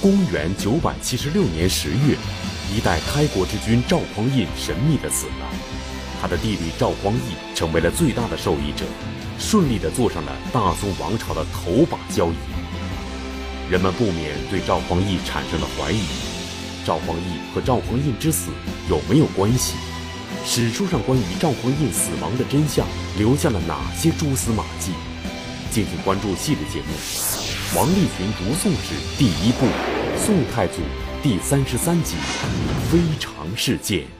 公元九百七十六年十月，一代开国之君赵匡胤神秘地死了，他的弟弟赵光义成为了最大的受益者，顺利地坐上了大宋王朝的头把交椅。人们不免对赵匡胤产生了怀疑：赵光义和赵匡胤之死有没有关系？史书上关于赵匡胤死亡的真相留下了哪些蛛丝马迹？敬请关注系列节目。王立群读宋史第一部，宋太祖第三十三集，非常事件。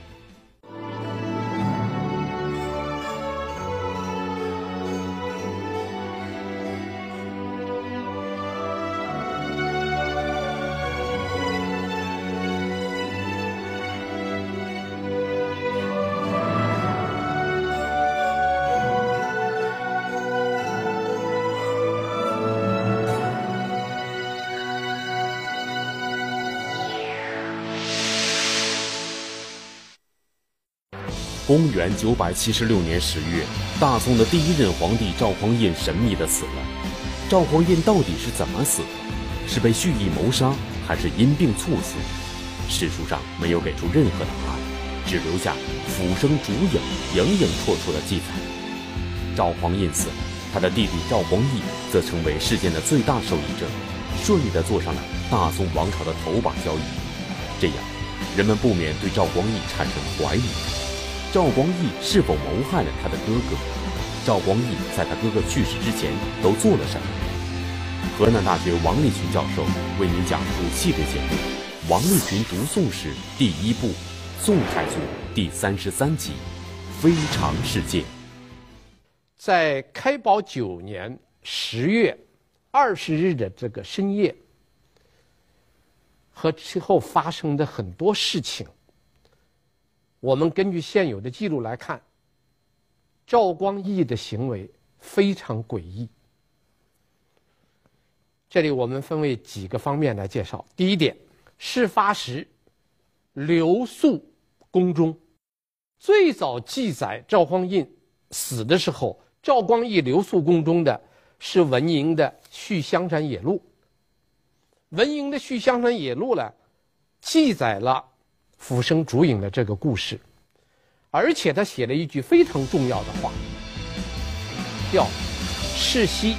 公元九百七十六年十月，大宋的第一任皇帝赵匡胤神秘地死了。赵匡胤到底是怎么死的？是被蓄意谋杀，还是因病猝死？史书上没有给出任何答案，只留下浮生烛影、影影绰绰的记载。赵匡胤死了，他的弟弟赵光义则成为事件的最大受益者，顺利地坐上了大宋王朝的头把交椅。这样，人们不免对赵光义产生怀疑。赵光义是否谋害了他的哥哥？赵光义在他哥哥去世之前都做了什么？河南大学王立群教授为您讲述系列节目《王立群读宋史》第一部《宋太祖》第三十三集《非常事件》。在开宝九年十月二十日的这个深夜，和之后发生的很多事情。我们根据现有的记录来看，赵光义的行为非常诡异。这里我们分为几个方面来介绍。第一点，事发时留宿宫中。最早记载赵匡胤死的时候，赵光义留宿宫中的是文嬴的《续香山野录》。文嬴的《续香山野录》呢，记载了。浮生逐影的这个故事，而且他写了一句非常重要的话，叫“世袭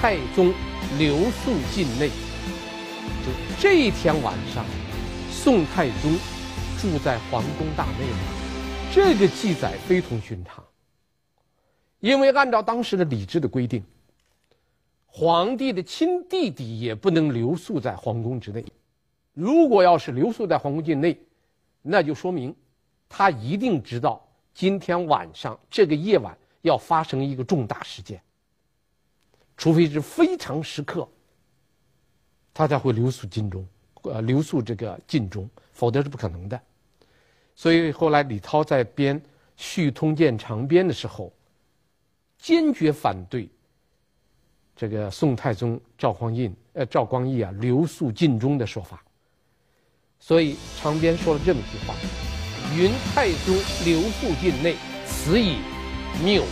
太宗留宿境内”。就这一天晚上，宋太宗住在皇宫大内了。这个记载非同寻常，因为按照当时的礼制的规定，皇帝的亲弟弟也不能留宿在皇宫之内。如果要是留宿在皇宫境内，那就说明他一定知道今天晚上这个夜晚要发生一个重大事件，除非是非常时刻，他才会留宿禁中，呃，留宿这个禁中，否则是不可能的。所以后来李涛在编《续通鉴长编》的时候，坚决反对这个宋太宗赵匡胤，呃，赵光义啊留宿禁中的说法。所以长编说了这么一句话：“云太宗留宿境内，此以谬误。”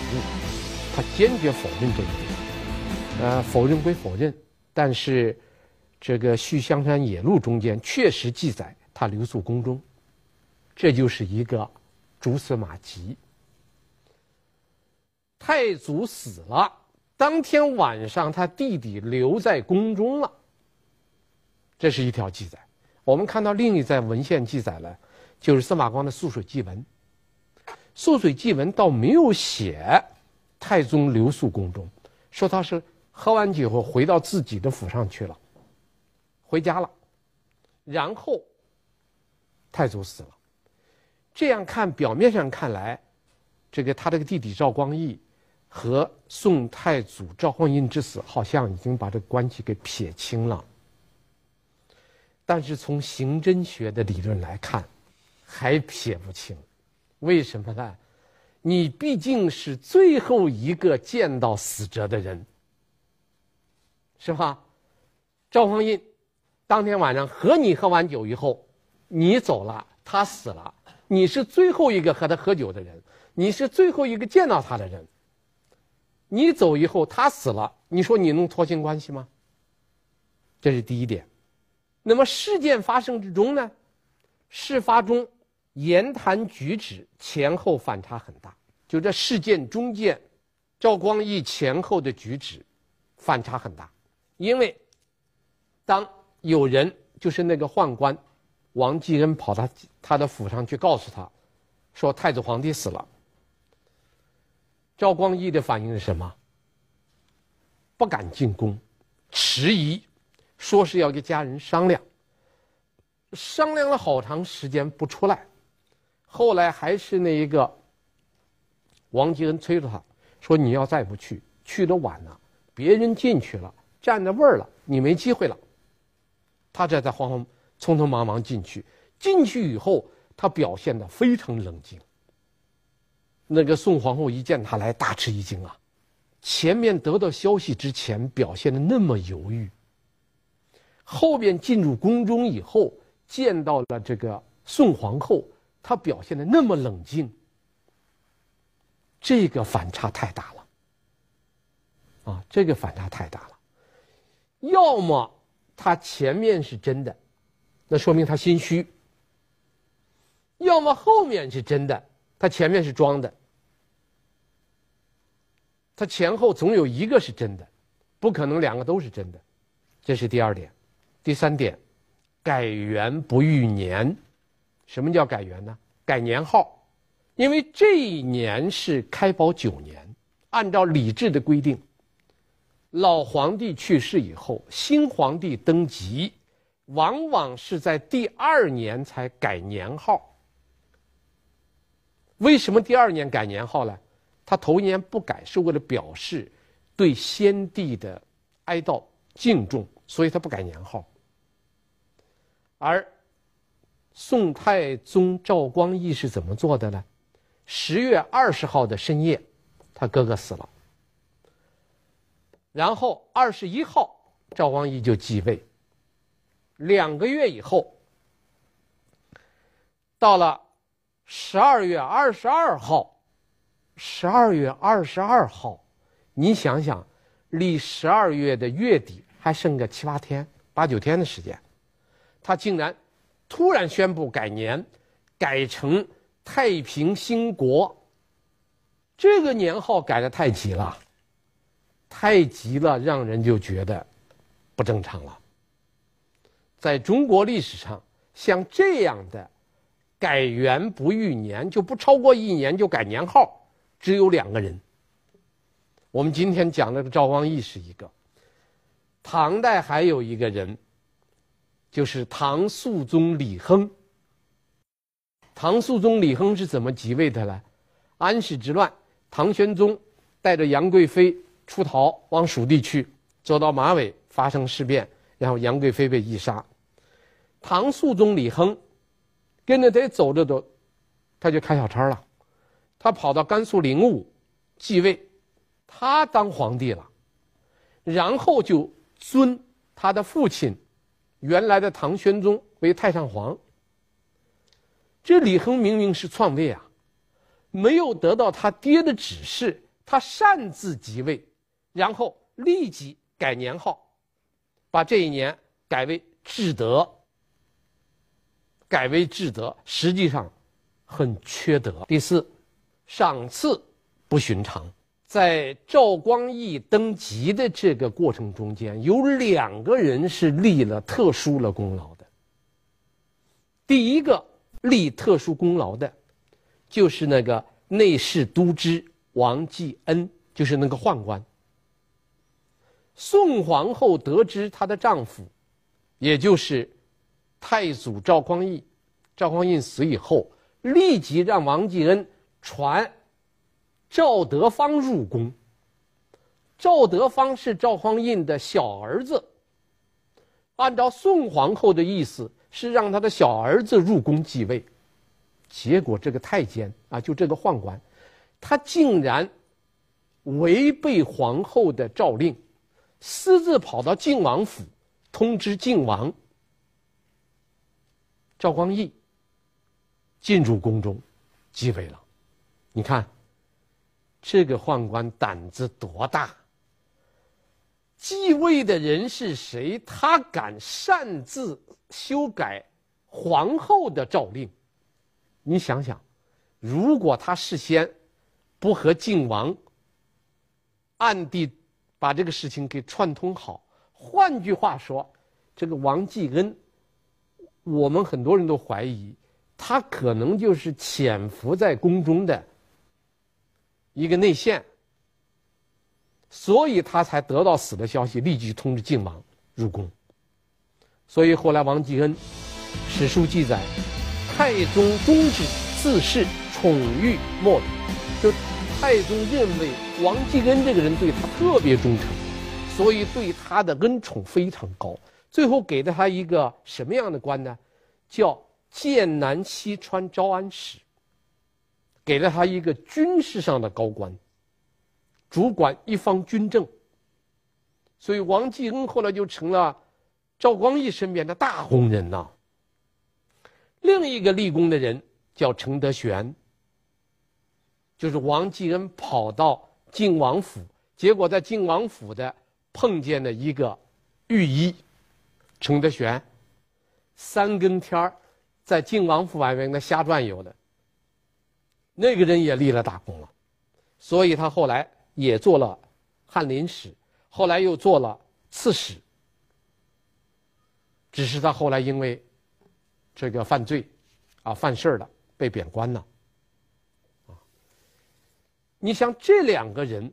他坚决否认这一点。呃，否认归否认，但是这个《续香山野录》中间确实记载他留宿宫中，这就是一个蛛丝马迹。太祖死了，当天晚上他弟弟留在宫中了，这是一条记载。我们看到另一在文献记载了，就是司马光的《涑水记文》。《涑水记文》倒没有写太宗留宿宫中，说他是喝完酒后回到自己的府上去了，回家了，然后太祖死了。这样看，表面上看来，这个他这个弟弟赵光义和宋太祖赵匡胤之死，好像已经把这关系给撇清了。但是从刑侦学的理论来看，还撇不清，为什么呢？你毕竟是最后一个见到死者的人，是吧？赵匡胤当天晚上和你喝完酒以后，你走了，他死了，你是最后一个和他喝酒的人，你是最后一个见到他的人。你走以后，他死了，你说你能脱清关系吗？这是第一点。那么事件发生之中呢，事发中言谈举止前后反差很大。就这事件中间，赵光义前后的举止反差很大，因为当有人就是那个宦官王继恩跑到他的府上去告诉他，说太子皇帝死了。赵光义的反应是什么？不敢进宫，迟疑，说是要跟家人商量。商量了好长时间不出来，后来还是那一个王继恩催着他，说：“你要再不去，去的晚了，别人进去了，占着位儿了，你没机会了。”他这才慌慌匆匆忙忙进去。进去以后，他表现的非常冷静。那个宋皇后一见他来，大吃一惊啊！前面得到消息之前表现的那么犹豫，后边进入宫中以后。见到了这个宋皇后，她表现的那么冷静，这个反差太大了。啊，这个反差太大了。要么他前面是真的，那说明他心虚；要么后面是真的，他前面是装的。他前后总有一个是真的，不可能两个都是真的。这是第二点，第三点。改元不逾年，什么叫改元呢？改年号，因为这一年是开宝九年，按照礼制的规定，老皇帝去世以后，新皇帝登基，往往是在第二年才改年号。为什么第二年改年号呢？他头年不改，是为了表示对先帝的哀悼敬重，所以他不改年号。而宋太宗赵光义是怎么做的呢？十月二十号的深夜，他哥哥死了。然后二十一号，赵光义就继位。两个月以后，到了十二月二十二号，十二月二十二号，你想想，离十二月的月底还剩个七八天、八九天的时间。他竟然突然宣布改年，改成太平兴国。这个年号改的太急了，太急了，让人就觉得不正常了。在中国历史上，像这样的改元不逾年，就不超过一年就改年号，只有两个人。我们今天讲的赵光义是一个，唐代还有一个人。就是唐肃宗李亨。唐肃宗李亨是怎么即位的呢？安史之乱，唐玄宗带着杨贵妃出逃往蜀地去，走到马尾发生事变，然后杨贵妃被缢杀。唐肃宗李亨跟着他走着走，他就开小差了，他跑到甘肃灵武继位，他当皇帝了，然后就尊他的父亲。原来的唐玄宗为太上皇，这李亨明明是篡位啊，没有得到他爹的指示，他擅自即位，然后立即改年号，把这一年改为至德，改为至德，实际上很缺德。第四，赏赐不寻常。在赵光义登基的这个过程中间，有两个人是立了特殊了功劳的。第一个立特殊功劳的，就是那个内侍都知王继恩，就是那个宦官。宋皇后得知她的丈夫，也就是太祖赵光义，赵光义死以后，立即让王继恩传。赵德芳入宫。赵德芳是赵匡胤的小儿子。按照宋皇后的意思，是让他的小儿子入宫继位。结果这个太监啊，就这个宦官，他竟然违背皇后的诏令，私自跑到晋王府，通知晋王赵光义进入宫中继位了。你看。这个宦官胆子多大！继位的人是谁？他敢擅自修改皇后的诏令？你想想，如果他事先不和晋王暗地把这个事情给串通好，换句话说，这个王继恩，我们很多人都怀疑他可能就是潜伏在宫中的一个内线。所以他才得到死的消息，立即通知晋王入宫。所以后来王继恩，史书记载，太宗忠之，自恃宠遇莫比，就太宗认为王继恩这个人对他特别忠诚，所以对他的恩宠非常高。最后给了他一个什么样的官呢？叫剑南西川招安使，给了他一个军事上的高官。主管一方军政，所以王继恩后来就成了赵光义身边的大红人呐。另一个立功的人叫程德玄，就是王继恩跑到晋王府，结果在晋王府的碰见了一个御医程德玄，三更天儿在晋王府外面那瞎转悠的，那个人也立了大功了，所以他后来。也做了翰林使，后来又做了刺史。只是他后来因为这个犯罪，啊犯事儿了，被贬官了。啊，你像这两个人，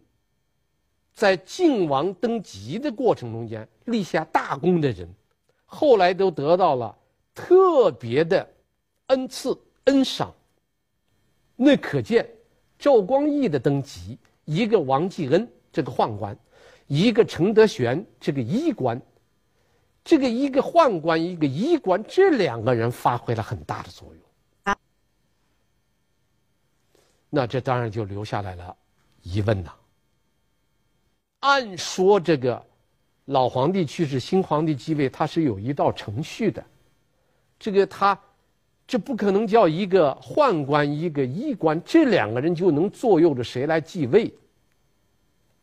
在晋王登基的过程中间立下大功的人，后来都得到了特别的恩赐恩赏。那可见赵光义的登基。一个王继恩这个宦官，一个程德玄这个医官，这个一个宦官一个医官，这两个人发挥了很大的作用。啊，那这当然就留下来了疑问呐。按说这个老皇帝去世，新皇帝继位，他是有一道程序的，这个他。这不可能叫一个宦官一个医官，这两个人就能左右着谁来继位，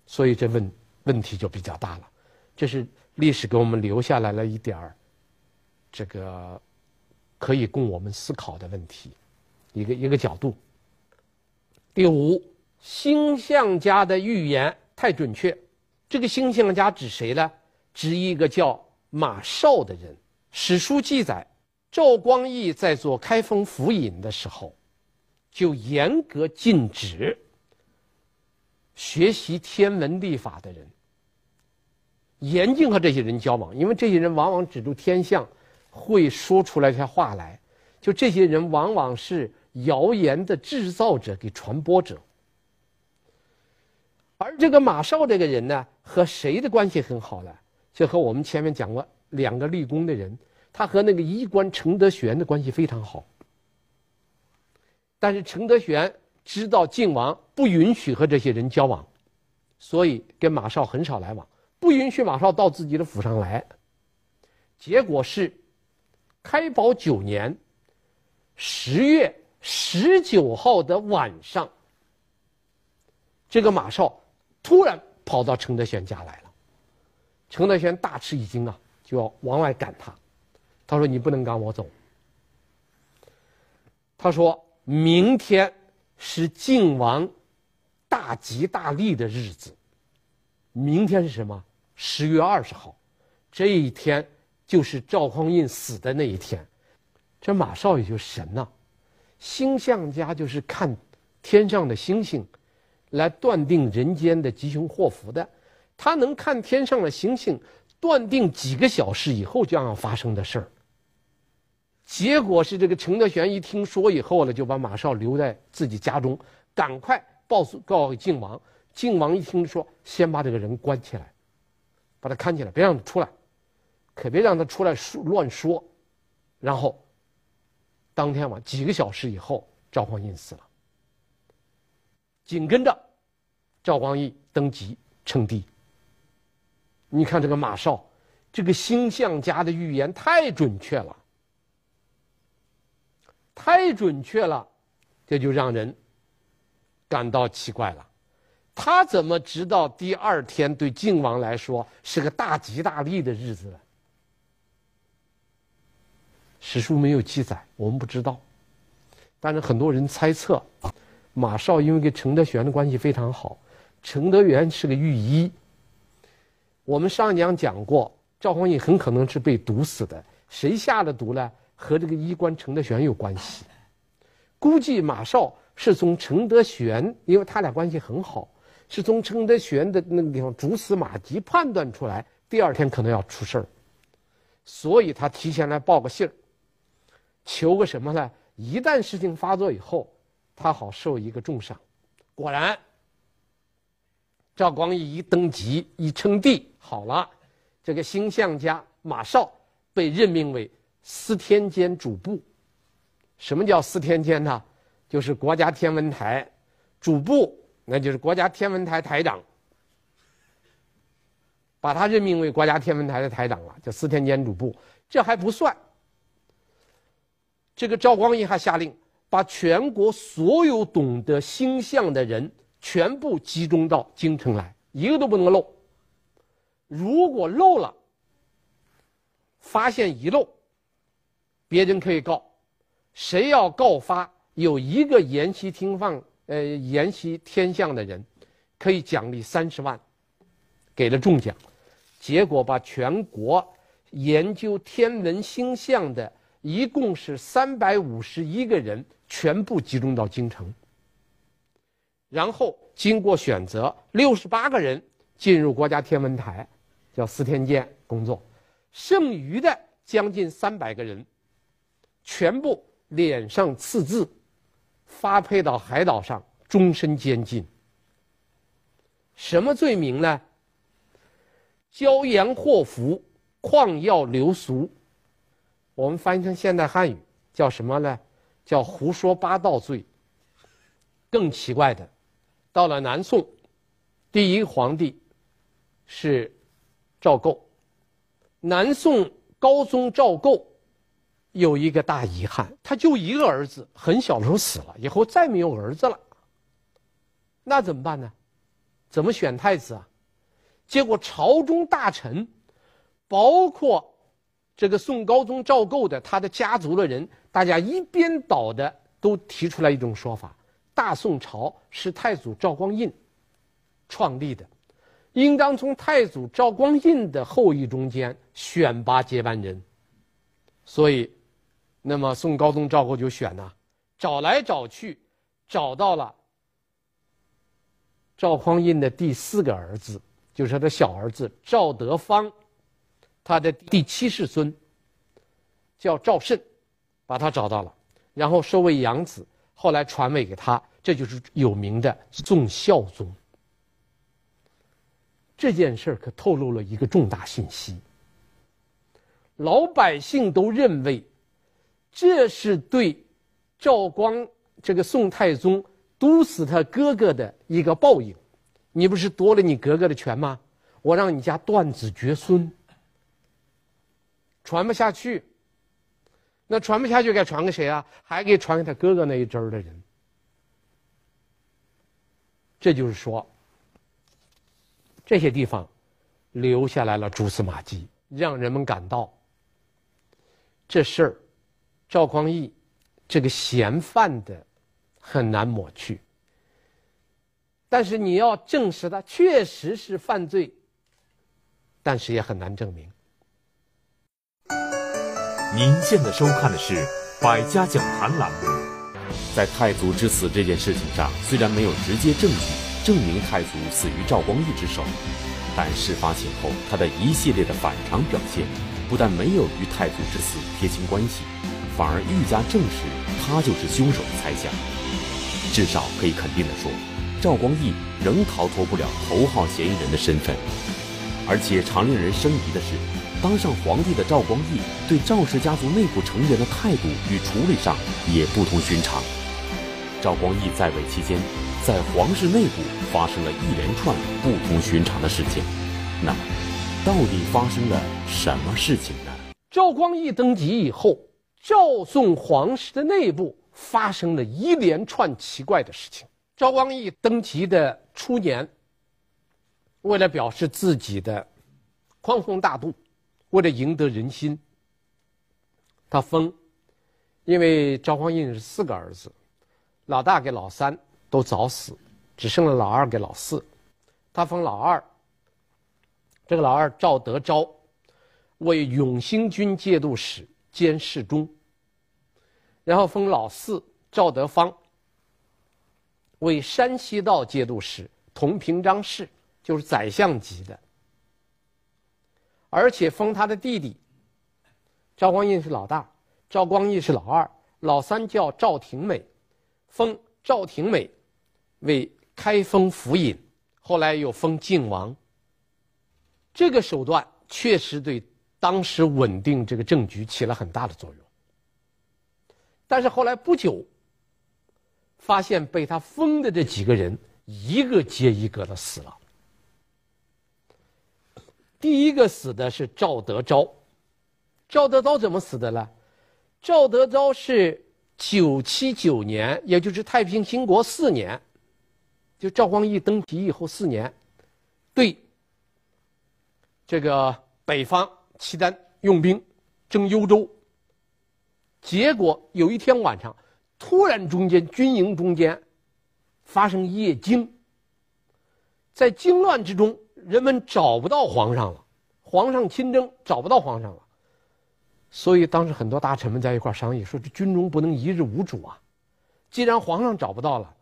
所以这问问题就比较大了。这是历史给我们留下来了一点儿，这个可以供我们思考的问题，一个一个角度。第五，星象家的预言太准确。这个星象家指谁呢？指一个叫马绍的人。史书记载。赵光义在做开封府尹的时候，就严格禁止学习天文历法的人，严禁和这些人交往，因为这些人往往指着天象，会说出来些话来。就这些人往往是谣言的制造者，给传播者。而这个马绍这个人呢，和谁的关系很好呢？就和我们前面讲过两个立功的人。他和那个医官程德玄的关系非常好，但是程德玄知道靖王不允许和这些人交往，所以跟马绍很少来往，不允许马绍到自己的府上来。结果是，开宝九年十月十九号的晚上，这个马绍突然跑到程德玄家来了，程德玄大吃一惊啊，就要往外赶他。他说：“你不能赶我走。”他说：“明天是晋王大吉大利的日子。明天是什么？十月二十号，这一天就是赵匡胤死的那一天。这马绍也就神呐，星象家就是看天上的星星来断定人间的吉凶祸福的。他能看天上的星星，断定几个小时以后将要发生的事儿。”结果是这个程德玄一听说以后呢，就把马绍留在自己家中，赶快报诉告诉晋王。靖王一听说，先把这个人关起来，把他看起来，别让他出来，可别让他出来说乱说。然后，当天晚几个小时以后，赵匡胤死了。紧跟着，赵光义登基称帝。你看这个马绍，这个星象家的预言太准确了。太准确了，这就让人感到奇怪了。他怎么知道第二天对晋王来说是个大吉大利的日子呢？史书没有记载，我们不知道。但是很多人猜测，马绍因为跟程德玄的关系非常好，程德玄是个御医。我们上一讲讲过，赵匡胤很可能是被毒死的，谁下的毒呢？和这个医官程德玄有关系。估计马绍是从程德玄，因为他俩关系很好，是从程德玄的那个地方蛛丝马迹判断出来，第二天可能要出事儿，所以他提前来报个信儿，求个什么呢？一旦事情发作以后，他好受一个重赏。果然，赵光义一登基一称帝，好了，这个星象家马绍被任命为司天监主簿。什么叫司天监呢？就是国家天文台主簿，那就是国家天文台台长。把他任命为国家天文台的台长了，叫司天监主簿。这还不算。这个赵光义还下令，把全国所有懂得星象的人全部集中到京城来，一个都不能漏。如果漏了，发现遗漏，别人可以告。谁要告发有一个研习听放呃研习天象的人，可以奖励三十万，给了重奖。结果把全国研究天文星象的。一共是三百五十一个人，全部集中到京城。然后经过选择，六十八个人进入国家天文台，叫司天监工作。剩余的将近三百个人，全部脸上刺字，发配到海岛上，终身监禁。什么罪名呢？骄阳祸福，旷耀流俗。我们翻译成现代汉语叫什么呢？叫胡说八道罪。更奇怪的，到了南宋，第一皇帝是赵构。南宋高宗赵构有一个大遗憾，他就一个儿子，很小的时候死了，以后再没有儿子了。那怎么办呢？怎么选太子啊？结果朝中大臣，包括。这个宋高宗赵构的他的家族的人，大家一边倒的都提出来一种说法：大宋朝是太祖赵光胤创立的，应当从太祖赵光胤的后裔中间选拔接班人。所以，那么宋高宗赵构就选呐，找来找去，找到了赵匡胤的第四个儿子，就是他的小儿子赵德芳。他的第七世孙叫赵慎，把他找到了，然后收为养子，后来传位给他，这就是有名的宋孝宗。这件事可透露了一个重大信息：老百姓都认为这是对赵光这个宋太宗毒死他哥哥的一个报应。你不是夺了你哥哥的权吗？我让你家断子绝孙。传不下去，那传不下去该传给谁啊？还给传给他哥哥那一支儿的人。这就是说，这些地方留下来了蛛丝马迹，让人们感到这事儿，赵匡胤这个嫌犯的很难抹去。但是你要证实他确实是犯罪，但是也很难证明。您现在收看的是《百家讲坛》栏目。在太祖之死这件事情上，虽然没有直接证据证明太祖死于赵光义之手，但事发前后他的一系列的反常表现，不但没有与太祖之死撇清关系，反而愈加证实他就是凶手的猜想。至少可以肯定地说，赵光义仍逃脱不了头号嫌疑人的身份。而且常令人生疑的是，当上皇帝的赵光义对赵氏家族内部成员的态度与处理上也不同寻常。赵光义在位期间，在皇室内部发生了一连串不同寻常的事件。那么，到底发生了什么事情呢？赵光义登基以后，赵宋皇室的内部发生了一连串奇怪的事情。赵光义登基的初年，为了表示自己的宽宏大度，为了赢得人心，他封，因为赵匡胤是四个儿子，老大给老三都早死，只剩了老二给老四，他封老二，这个老二赵德昭为永兴军节度使兼侍中，然后封老四赵德芳为山西道节度使、同平章事，就是宰相级的。而且封他的弟弟，赵光胤是老大，赵光义是老二，老三叫赵廷美，封赵廷美为开封府尹，后来又封晋王。这个手段确实对当时稳定这个政局起了很大的作用。但是后来不久，发现被他封的这几个人一个接一个的死了。第一个死的是赵德昭，赵德昭怎么死的呢？赵德昭是九七九年，也就是太平兴国四年，就赵光义登基以后四年，对这个北方契丹用兵征幽州，结果有一天晚上，突然中间军营中间发生夜惊，在惊乱之中。人们找不到皇上了，皇上亲征找不到皇上了，所以当时很多大臣们在一块商议，说这军中不能一日无主啊。既然皇上找不到了，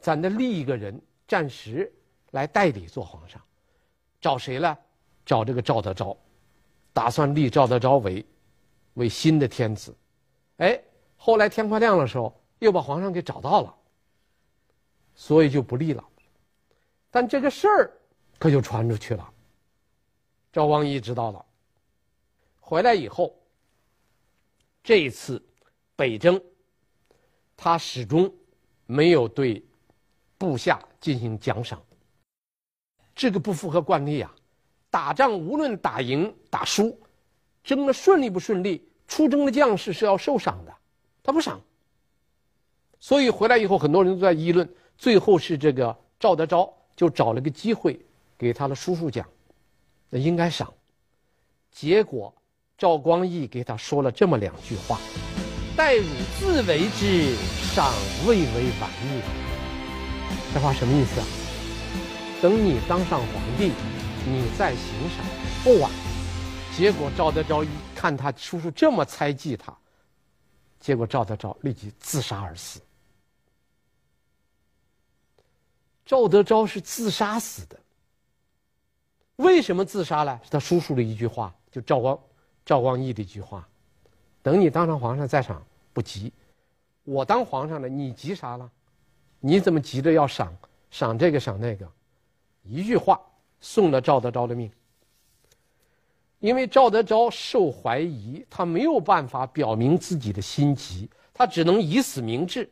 咱得立一个人暂时来代理做皇上，找谁呢？找这个赵德昭，打算立赵德昭为为新的天子。哎，后来天快亮的时候，又把皇上给找到了，所以就不立了。但这个事儿。可就传出去了。赵光义知道了，回来以后，这一次北征，他始终没有对部下进行奖赏。这个不符合惯例啊！打仗无论打赢打输，争的顺利不顺利，出征的将士是要受赏的，他不赏。所以回来以后，很多人都在议论，最后是这个赵德昭就找了个机会。给他的叔叔讲，那应该赏。结果赵光义给他说了这么两句话：“待汝自为之，赏未为晚矣。”这话什么意思啊？等你当上皇帝，你再行赏不晚。结果赵德昭一看他叔叔这么猜忌他，结果赵德昭立即自杀而死。赵德昭是自杀死的。为什么自杀了？是他叔叔的一句话，就赵光、赵光义的一句话：“等你当上皇上再赏，不急。我当皇上了，你急啥了？你怎么急着要赏赏这个赏那个？”一句话送了赵德昭的命。因为赵德昭受怀疑，他没有办法表明自己的心急，他只能以死明志。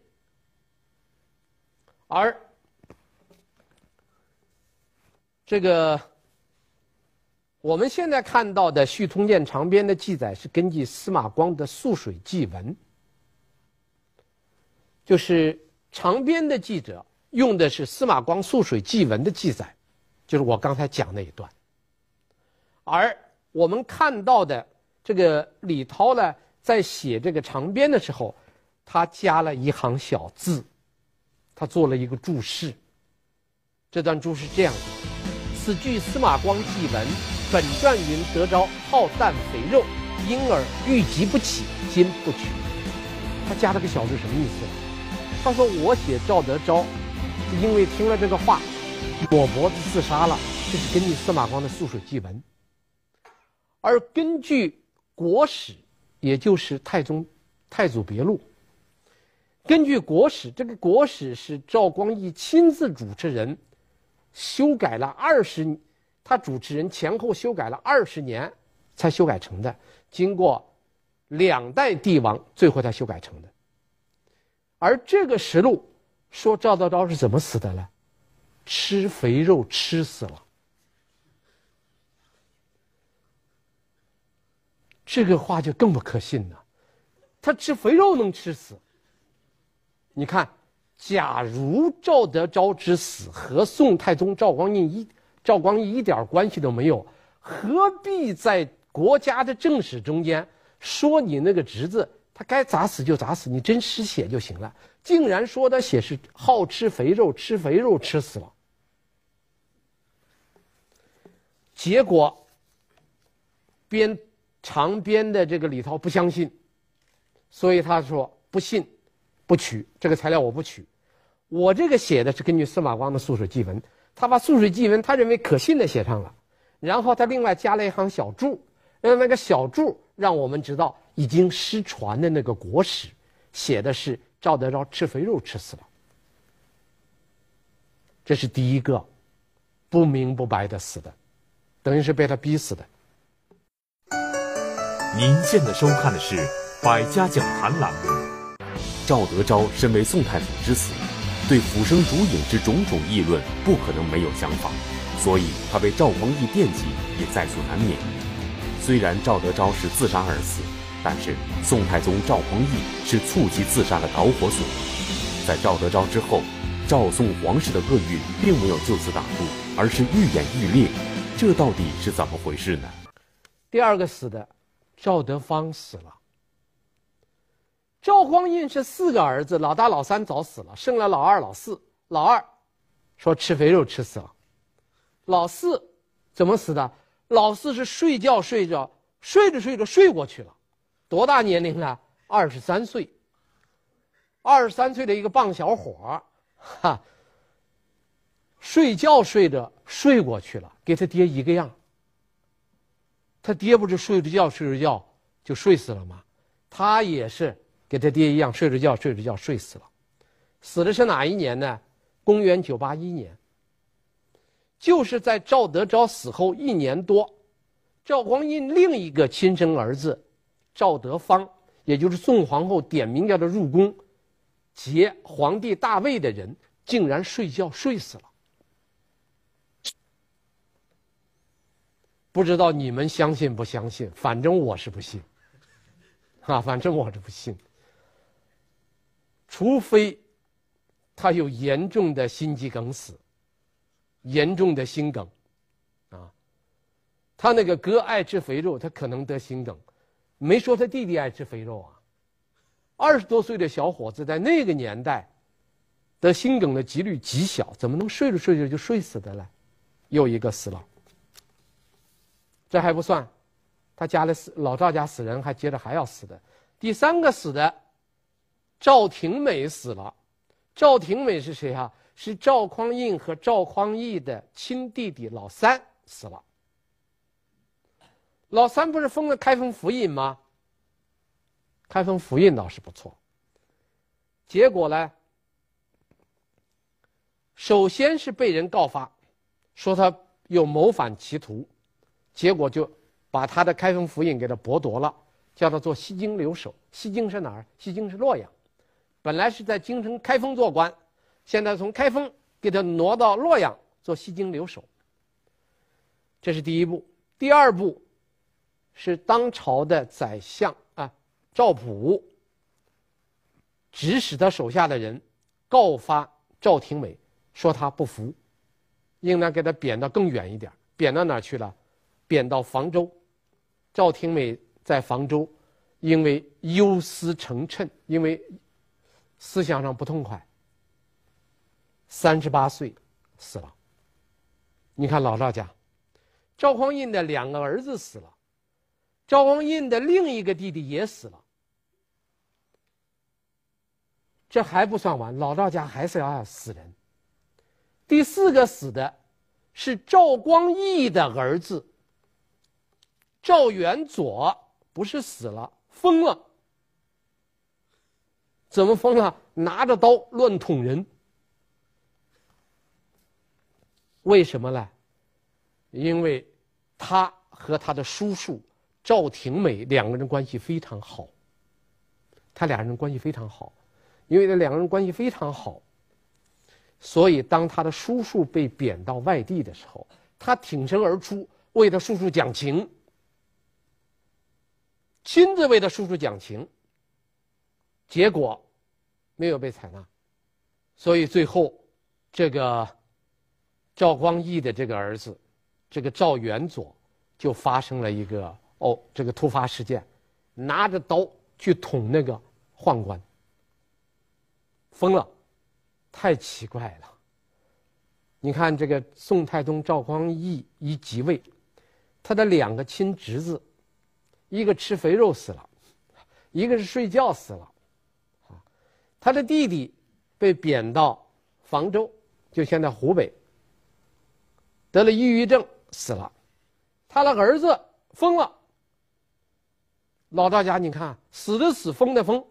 而这个。我们现在看到的《续通鉴长编》的记载是根据司马光的《涑水记文》，就是长编的记者用的是司马光《涑水记文》的记载，就是我刚才讲那一段。而我们看到的这个李涛呢，在写这个长编的时候，他加了一行小字，他做了一个注释。这段注释这样子：此据司马光记文。本传云德昭好啖肥肉，因而欲疾不起，今不取。他加了个小字，什么意思？他说我写赵德昭，因为听了这个话，抹脖子自杀了。这是根据司马光的《涑水记文》，而根据《国史》，也就是太宗太祖别录，根据《国史》，这个《国史》是赵光义亲自主持人，修改了二十。他主持人前后修改了二十年，才修改成的。经过两代帝王，最后才修改成的。而这个实录说赵德昭是怎么死的呢？吃肥肉吃死了。这个话就更不可信了。他吃肥肉能吃死？你看，假如赵德昭之死和宋太宗赵光胤一赵光义一点关系都没有，何必在国家的正史中间说你那个侄子他该咋死就咋死，你真实写就行了？竟然说他写是好吃肥肉，吃肥肉吃死了。结果编长编的这个李涛不相信，所以他说不信，不取这个材料，我不取。我这个写的是根据司马光的《素水记文》，他把《素水记文》他认为可信的写上了，然后他另外加了一行小注，让那个小注让我们知道已经失传的那个国史写的是赵德昭吃肥肉吃死了。这是第一个不明不白的死的，等于是被他逼死的。您现在收看的是《百家讲坛》栏目。赵德昭身为宋太祖之子。对辅生烛影之种种议论不可能没有想法，所以他被赵匡胤惦记也在所难免。虽然赵德昭是自杀而死，但是宋太宗赵匡胤是促其自杀的导火索。在赵德昭之后，赵宋皇室的厄运并没有就此打住，而是愈演愈烈。这到底是怎么回事呢？第二个死的，赵德芳死了。赵匡胤是四个儿子，老大、老三早死了，剩了老二、老四。老二说吃肥肉吃死了，老四怎么死的？老四是睡觉睡着，睡着睡着睡过去了，多大年龄了？二十三岁。二十三岁的一个棒小伙哈，睡觉睡着睡过去了，给他爹一个样。他爹不是睡着觉睡着觉就睡死了吗？他也是。跟他爹一样，睡着觉睡着觉睡死了，死的是哪一年呢？公元九八一年，就是在赵德昭死后一年多，赵匡胤另一个亲生儿子赵德芳，也就是宋皇后点名叫他入宫接皇帝大位的人，竟然睡觉睡死了。不知道你们相信不相信？反正我是不信，啊，反正我是不信。除非他有严重的心肌梗死，严重的心梗，啊，他那个哥爱吃肥肉，他可能得心梗，没说他弟弟爱吃肥肉啊。二十多岁的小伙子在那个年代得心梗的几率极小，怎么能睡着睡着就睡死的呢？又一个死了，这还不算，他家里死老赵家死人，还接着还要死的，第三个死的。赵廷美死了，赵廷美是谁啊？是赵匡胤和赵匡义的亲弟弟老三死了。老三不是封了开封府尹吗？开封府尹倒是不错。结果呢？首先是被人告发，说他有谋反企图，结果就把他的开封府尹给他剥夺了，叫他做西京留守。西京是哪儿？西京是洛阳。本来是在京城开封做官，现在从开封给他挪到洛阳做西京留守。这是第一步。第二步是当朝的宰相啊赵普指使他手下的人告发赵廷美，说他不服，应当给他贬到更远一点，贬到哪去了？贬到房州。赵廷美在房州，因为忧思成谶，因为。思想上不痛快，三十八岁死了。你看老赵家，赵匡胤的两个儿子死了，赵匡胤的另一个弟弟也死了。这还不算完，老赵家还是要死人。第四个死的是赵光义的儿子赵元佐，不是死了，疯了。怎么疯了？拿着刀乱捅人。为什么呢？因为他和他的叔叔赵廷美两个人关系非常好。他俩人关系非常好，因为这两个人关系非常好，所以当他的叔叔被贬到外地的时候，他挺身而出为他叔叔讲情，亲自为他叔叔讲情。结果没有被采纳，所以最后，这个赵光义的这个儿子，这个赵元佐，就发生了一个哦，这个突发事件，拿着刀去捅那个宦官，疯了，太奇怪了。你看这个宋太宗赵光义一即位，他的两个亲侄子，一个吃肥肉死了，一个是睡觉死了，啊，他的弟弟。被贬到房州，就现在湖北，得了抑郁症死了，他的儿子疯了。老大家，你看，死的死，疯的疯。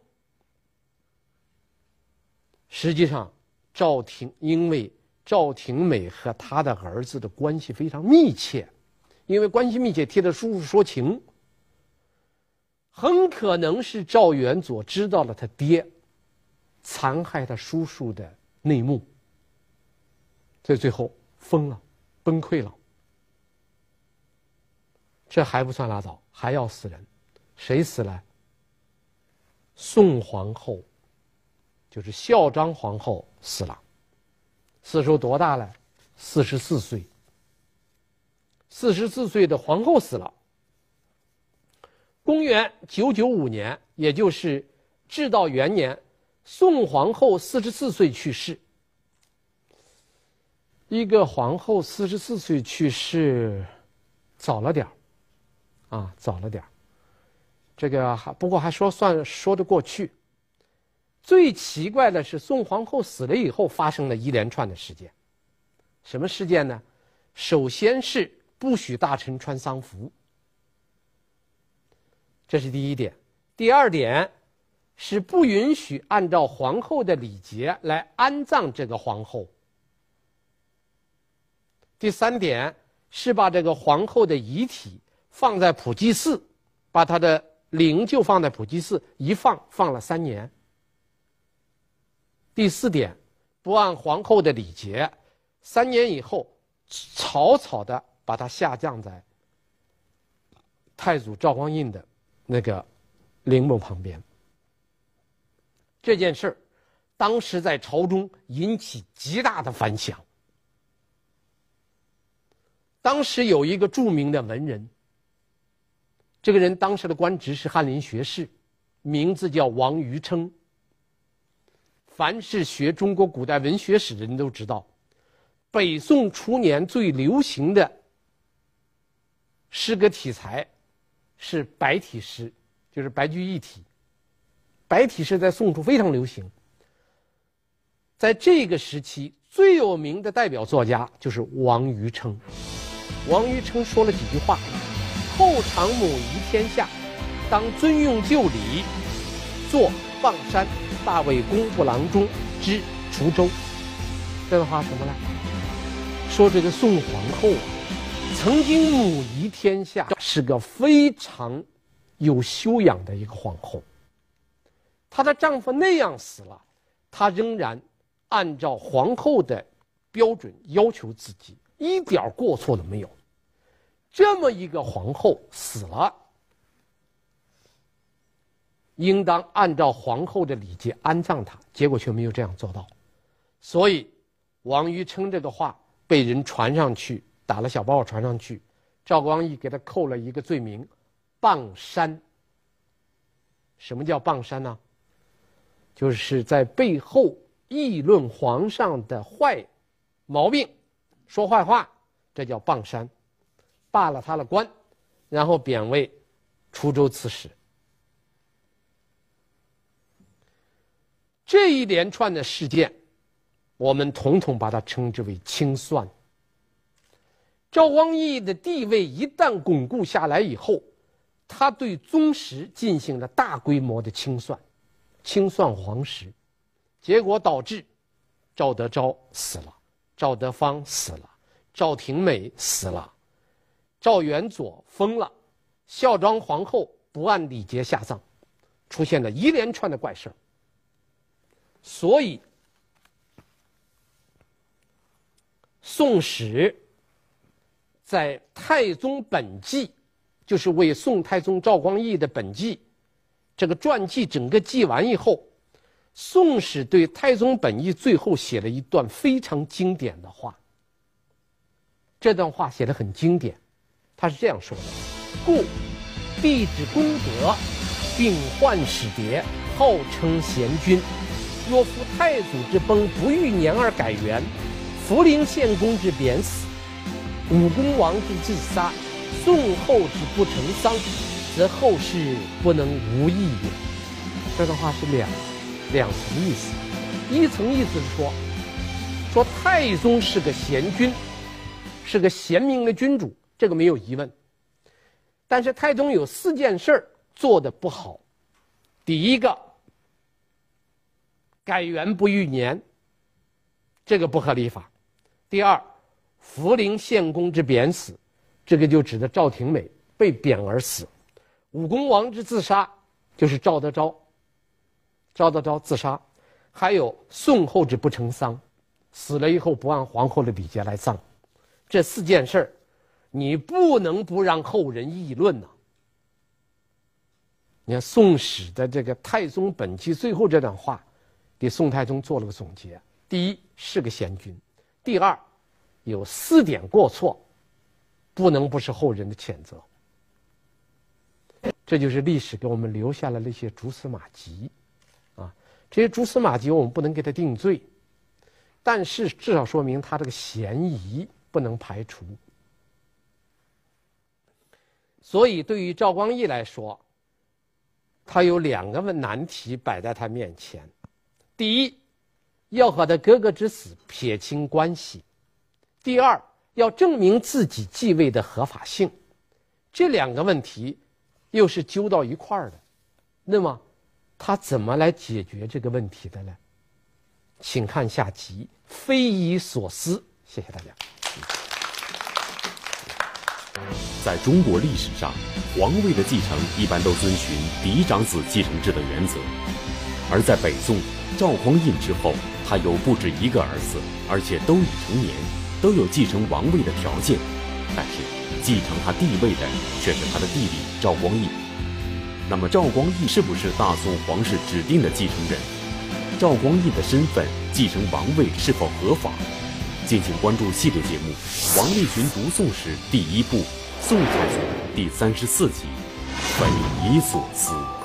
实际上，赵廷因为赵廷美和他的儿子的关系非常密切，因为关系密切，替他叔叔说情，很可能是赵元佐知道了他爹。残害他叔叔的内幕，所以最后疯了，崩溃了。这还不算拉倒，还要死人，谁死了？宋皇后，就是孝章皇后死了。死时候多大了？四十四岁。四十四岁的皇后死了。公元九九五年，也就是至道元年。宋皇后四十四岁去世。一个皇后四十四岁去世，早了点，啊，早了点。这个还不过还说算说得过去。最奇怪的是，宋皇后死了以后，发生了一连串的事件。什么事件呢？首先是不许大臣穿丧服，这是第一点。第二点。是不允许按照皇后的礼节来安葬这个皇后。第三点是把这个皇后的遗体放在普济寺，把她的灵柩放在普济寺，一放放了三年。第四点，不按皇后的礼节，三年以后草草的把她下葬在太祖赵匡胤的那个陵墓旁边。这件事儿，当时在朝中引起极大的反响。当时有一个著名的文人，这个人当时的官职是翰林学士，名字叫王余称。凡是学中国古代文学史的人都知道，北宋初年最流行的诗歌题材是白体诗，就是白居易体。白体诗在宋初非常流行，在这个时期最有名的代表作家就是王余称。王余称说了几句话：“后长母仪天下，当尊用旧礼，作傍山，大为工部郎中之滁州。”这段话什么呢？说这个宋皇后啊，曾经母仪天下，是个非常有修养的一个皇后。她的丈夫那样死了，她仍然按照皇后的标准要求自己，一点过错都没有。这么一个皇后死了，应当按照皇后的礼节安葬她，结果却没有这样做到，所以王余称这个话被人传上去，打了小报传上去，赵光义给他扣了一个罪名，傍山。什么叫傍山呢？就是在背后议论皇上的坏毛病，说坏话，这叫傍山，罢了他的官，然后贬为滁州刺史。这一连串的事件，我们统统把它称之为清算。赵光义的地位一旦巩固下来以后，他对宗室进行了大规模的清算。清算皇室，结果导致赵德昭死了，赵德芳死了，赵廷美死了，赵元佐疯了，孝庄皇后不按礼节下葬，出现了一连串的怪事。所以，《宋史》在《太宗本纪》，就是为宋太宗赵光义的本纪。这个传记整个记完以后，宋史对太宗本纪最后写了一段非常经典的话。这段话写得很经典，他是这样说的：“故帝之功德，并患使节，号称贤君。若夫太祖之崩不逾年而改元，福陵献公之贬死，武公王之自杀，宋后之不成丧，则后世不能无义也。”这段话是两两层意思，一层意思是说，说太宗是个贤君。是个贤明的君主，这个没有疑问。但是太宗有四件事儿做的不好。第一个，改元不逾年，这个不合理法。第二，福陵献公之贬死，这个就指的赵廷美被贬而死。武功王之自杀，就是赵德昭。赵德昭自杀，还有宋后之不成丧，死了以后不按皇后的礼节来葬。这四件事儿，你不能不让后人议论呐。你看《宋史》的这个《太宗本纪》最后这段话，给宋太宗做了个总结：第一，是个贤君；第二，有四点过错，不能不是后人的谴责。这就是历史给我们留下了那些蛛丝马迹，啊，这些蛛丝马迹我们不能给他定罪，但是至少说明他这个嫌疑。不能排除，所以对于赵光义来说，他有两个问难题摆在他面前：第一，要和他哥哥之死撇清关系；第二，要证明自己继位的合法性。这两个问题又是揪到一块儿的，那么他怎么来解决这个问题的呢？请看下集，匪夷所思。谢谢大家。在中国历史上，皇位的继承一般都遵循嫡长子继承制的原则。而在北宋，赵匡胤之后，他有不止一个儿子，而且都已成年，都有继承王位的条件。但是，继承他帝位的却是他的弟弟赵光义。那么，赵光义是不是大宋皇室指定的继承人？赵光义的身份继承王位是否合法？敬请关注系列节目《王立群读宋史》第一部《宋太祖》第三十四集，匪夷所思。